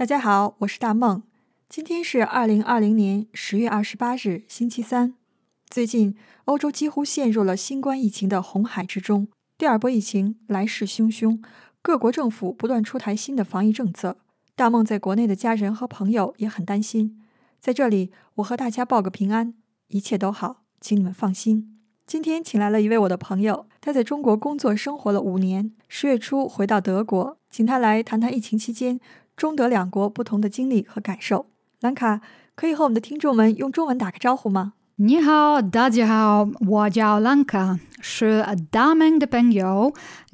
大家好，我是大梦。今天是二零二零年十月二十八日，星期三。最近，欧洲几乎陷入了新冠疫情的红海之中，第二波疫情来势汹汹，各国政府不断出台新的防疫政策。大梦在国内的家人和朋友也很担心。在这里，我和大家报个平安，一切都好，请你们放心。今天请来了一位我的朋友，他在中国工作生活了五年，十月初回到德国，请他来谈谈疫情期间。中德两国不同的经历和感受。兰卡，可以和我们的听众们用中文打个招呼吗？你好，大家好，我叫兰卡，是大梦的朋友，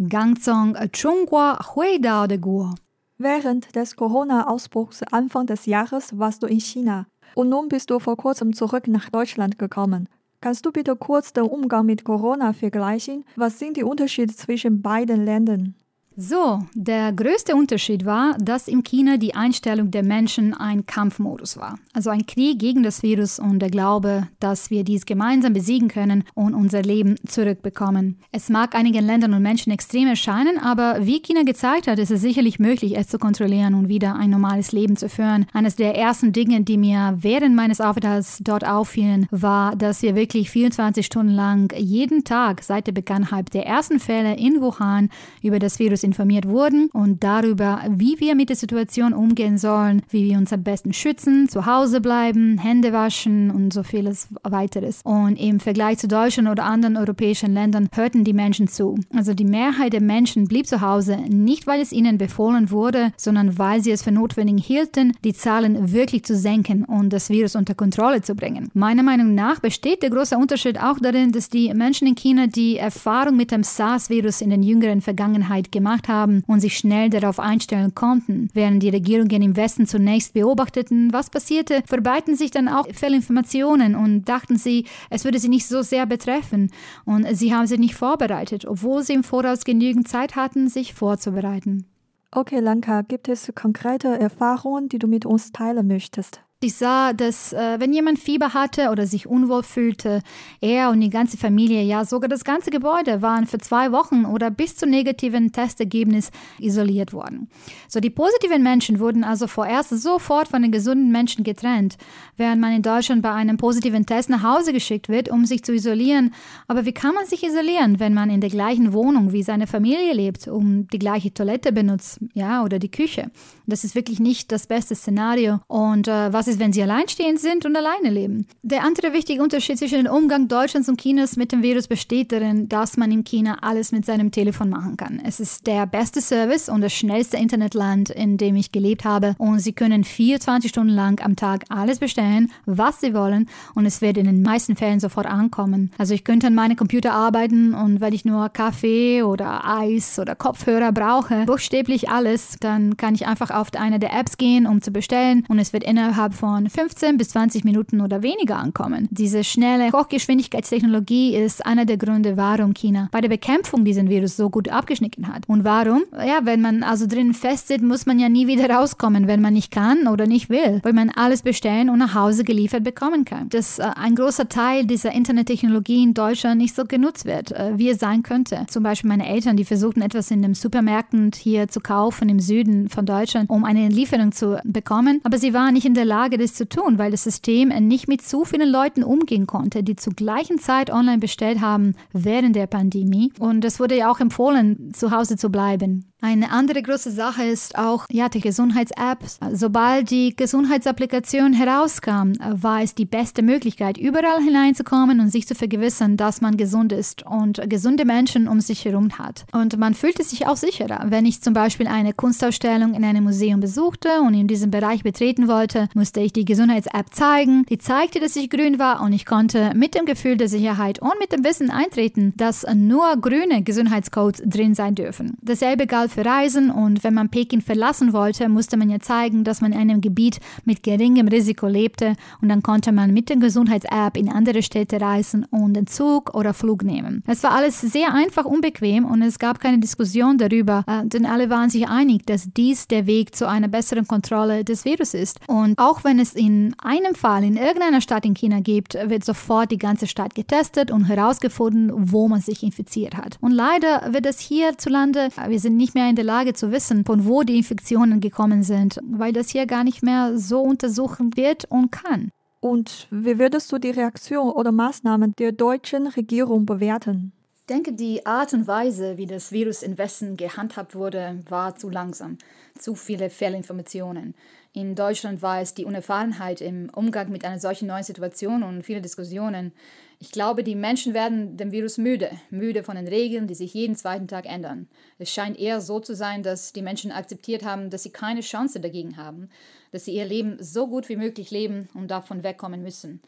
刚从中国回到德国。Während des Corona-Ausbruchs Anfang des Jahres warst du in China und nun bist du vor kurzem zurück nach Deutschland gekommen. Kannst du bitte kurz den Umgang mit Corona vergleichen? Was sind die Unterschiede zwischen beiden Ländern? So, der größte Unterschied war, dass in China die Einstellung der Menschen ein Kampfmodus war. Also ein Krieg gegen das Virus und der Glaube, dass wir dies gemeinsam besiegen können und unser Leben zurückbekommen. Es mag einigen Ländern und Menschen extrem erscheinen, aber wie China gezeigt hat, ist es sicherlich möglich, es zu kontrollieren und wieder ein normales Leben zu führen. Eines der ersten Dinge, die mir während meines Aufenthalts dort auffielen, war, dass wir wirklich 24 Stunden lang jeden Tag seit der Bekanntheit der ersten Fälle in Wuhan über das Virus informiert wurden und darüber, wie wir mit der Situation umgehen sollen, wie wir uns am besten schützen, zu Hause bleiben, Hände waschen und so vieles weiteres. Und im Vergleich zu Deutschland oder anderen europäischen Ländern hörten die Menschen zu. Also die Mehrheit der Menschen blieb zu Hause, nicht weil es ihnen befohlen wurde, sondern weil sie es für notwendig hielten, die Zahlen wirklich zu senken und das Virus unter Kontrolle zu bringen. Meiner Meinung nach besteht der große Unterschied auch darin, dass die Menschen in China die Erfahrung mit dem SARS-Virus in der jüngeren Vergangenheit gemacht gemacht haben und sich schnell darauf einstellen konnten. Während die Regierungen im Westen zunächst beobachteten, was passierte, verbreiten sich dann auch Fehlinformationen und dachten sie, es würde sie nicht so sehr betreffen. Und sie haben sich nicht vorbereitet, obwohl sie im Voraus genügend Zeit hatten, sich vorzubereiten. Okay, Lanka, gibt es konkrete Erfahrungen, die du mit uns teilen möchtest? Ich sah, dass äh, wenn jemand Fieber hatte oder sich unwohl fühlte, er und die ganze Familie, ja sogar das ganze Gebäude waren für zwei Wochen oder bis zum negativen Testergebnis isoliert worden. So die positiven Menschen wurden also vorerst sofort von den gesunden Menschen getrennt, während man in Deutschland bei einem positiven Test nach Hause geschickt wird, um sich zu isolieren. Aber wie kann man sich isolieren, wenn man in der gleichen Wohnung wie seine Familie lebt, um die gleiche Toilette benutzt, ja oder die Küche? Das ist wirklich nicht das beste Szenario. Und äh, was ist, wenn sie alleinstehend sind und alleine leben? Der andere wichtige Unterschied zwischen dem Umgang Deutschlands und Chinas mit dem Virus besteht darin, dass man in China alles mit seinem Telefon machen kann. Es ist der beste Service und das schnellste Internetland, in dem ich gelebt habe. Und sie können 24 Stunden lang am Tag alles bestellen, was sie wollen. Und es wird in den meisten Fällen sofort ankommen. Also ich könnte an meinem Computer arbeiten und wenn ich nur Kaffee oder Eis oder Kopfhörer brauche, buchstäblich alles, dann kann ich einfach auf eine der Apps gehen, um zu bestellen und es wird innerhalb von 15 bis 20 Minuten oder weniger ankommen. Diese schnelle Hochgeschwindigkeitstechnologie ist einer der Gründe, warum China bei der Bekämpfung diesen Virus so gut abgeschnitten hat. Und warum? Ja, wenn man also drin festsitzt, muss man ja nie wieder rauskommen, wenn man nicht kann oder nicht will, weil man alles bestellen und nach Hause geliefert bekommen kann. Dass äh, ein großer Teil dieser Internettechnologie in Deutschland nicht so genutzt wird, äh, wie es sein könnte. Zum Beispiel meine Eltern, die versuchten etwas in den Supermärkten hier zu kaufen im Süden von Deutschland um eine Lieferung zu bekommen. Aber sie waren nicht in der Lage, das zu tun, weil das System nicht mit so vielen Leuten umgehen konnte, die zur gleichen Zeit online bestellt haben während der Pandemie. Und es wurde ja auch empfohlen, zu Hause zu bleiben. Eine andere große Sache ist auch ja, die Gesundheits-Apps. Sobald die Gesundheitsapplikation herauskam, war es die beste Möglichkeit, überall hineinzukommen und sich zu vergewissern, dass man gesund ist und gesunde Menschen um sich herum hat. Und man fühlte sich auch sicherer. Wenn ich zum Beispiel eine Kunstausstellung in einem Museum besuchte und in diesem Bereich betreten wollte, musste ich die Gesundheits-App zeigen. Die zeigte, dass ich grün war und ich konnte mit dem Gefühl der Sicherheit und mit dem Wissen eintreten, dass nur grüne Gesundheitscodes drin sein dürfen. Dasselbe galt für Reisen und wenn man Peking verlassen wollte, musste man ja zeigen, dass man in einem Gebiet mit geringem Risiko lebte und dann konnte man mit der Gesundheits-App in andere Städte reisen und den Zug oder Flug nehmen. Es war alles sehr einfach und bequem und es gab keine Diskussion darüber, äh, denn alle waren sich einig, dass dies der Weg zu einer besseren Kontrolle des Virus ist. Und auch wenn es in einem Fall in irgendeiner Stadt in China gibt, wird sofort die ganze Stadt getestet und herausgefunden, wo man sich infiziert hat. Und leider wird es hierzulande, wir sind nicht mehr in der Lage zu wissen, von wo die Infektionen gekommen sind, weil das hier gar nicht mehr so untersuchen wird und kann. Und wie würdest du die Reaktion oder Maßnahmen der deutschen Regierung bewerten? Ich denke, die Art und Weise, wie das Virus in Westen gehandhabt wurde, war zu langsam. Zu viele Fehlinformationen. In Deutschland war es die Unerfahrenheit im Umgang mit einer solchen neuen Situation und viele Diskussionen. Ich glaube, die Menschen werden dem Virus müde, müde von den Regeln, die sich jeden zweiten Tag ändern. Es scheint eher so zu sein, dass die Menschen akzeptiert haben, dass sie keine Chance dagegen haben, dass sie ihr Leben so gut wie möglich leben und davon wegkommen müssen.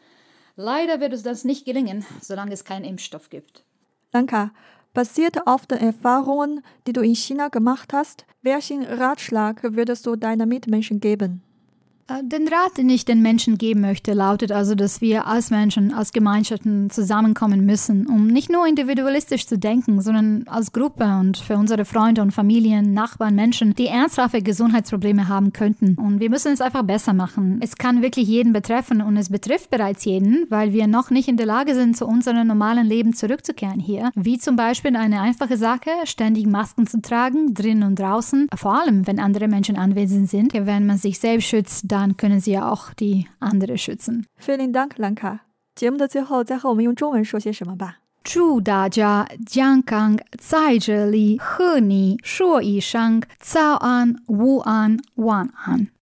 Leider wird es das nicht gelingen, solange es keinen Impfstoff gibt. Lanka, basiert auf den Erfahrungen, die du in China gemacht hast, welchen Ratschlag würdest du deinen Mitmenschen geben? Äh, den Rat, den ich den Menschen geben möchte, lautet also, dass wir als Menschen, als Gemeinschaften zusammenkommen müssen, um nicht nur individualistisch zu denken, sondern als Gruppe und für unsere Freunde und Familien, Nachbarn, Menschen, die ernsthafte Gesundheitsprobleme haben könnten. Und wir müssen es einfach besser machen. Es kann wirklich jeden betreffen und es betrifft bereits jeden, weil wir noch nicht in der Lage sind, zu unserem normalen Leben zurückzukehren hier. Wie zum Beispiel eine einfache Sache, ständig Masken zu tragen, drinnen und draußen, vor allem wenn andere Menschen anwesend sind. Wenn man sich selbst schützt, dann dann können sie ja auch die andere schützen. Vielen Dank, Lanka. 节目的最后，再和我们用中文说些什么吧。祝大家健康，在这里和你说一声早安、午安、晚安。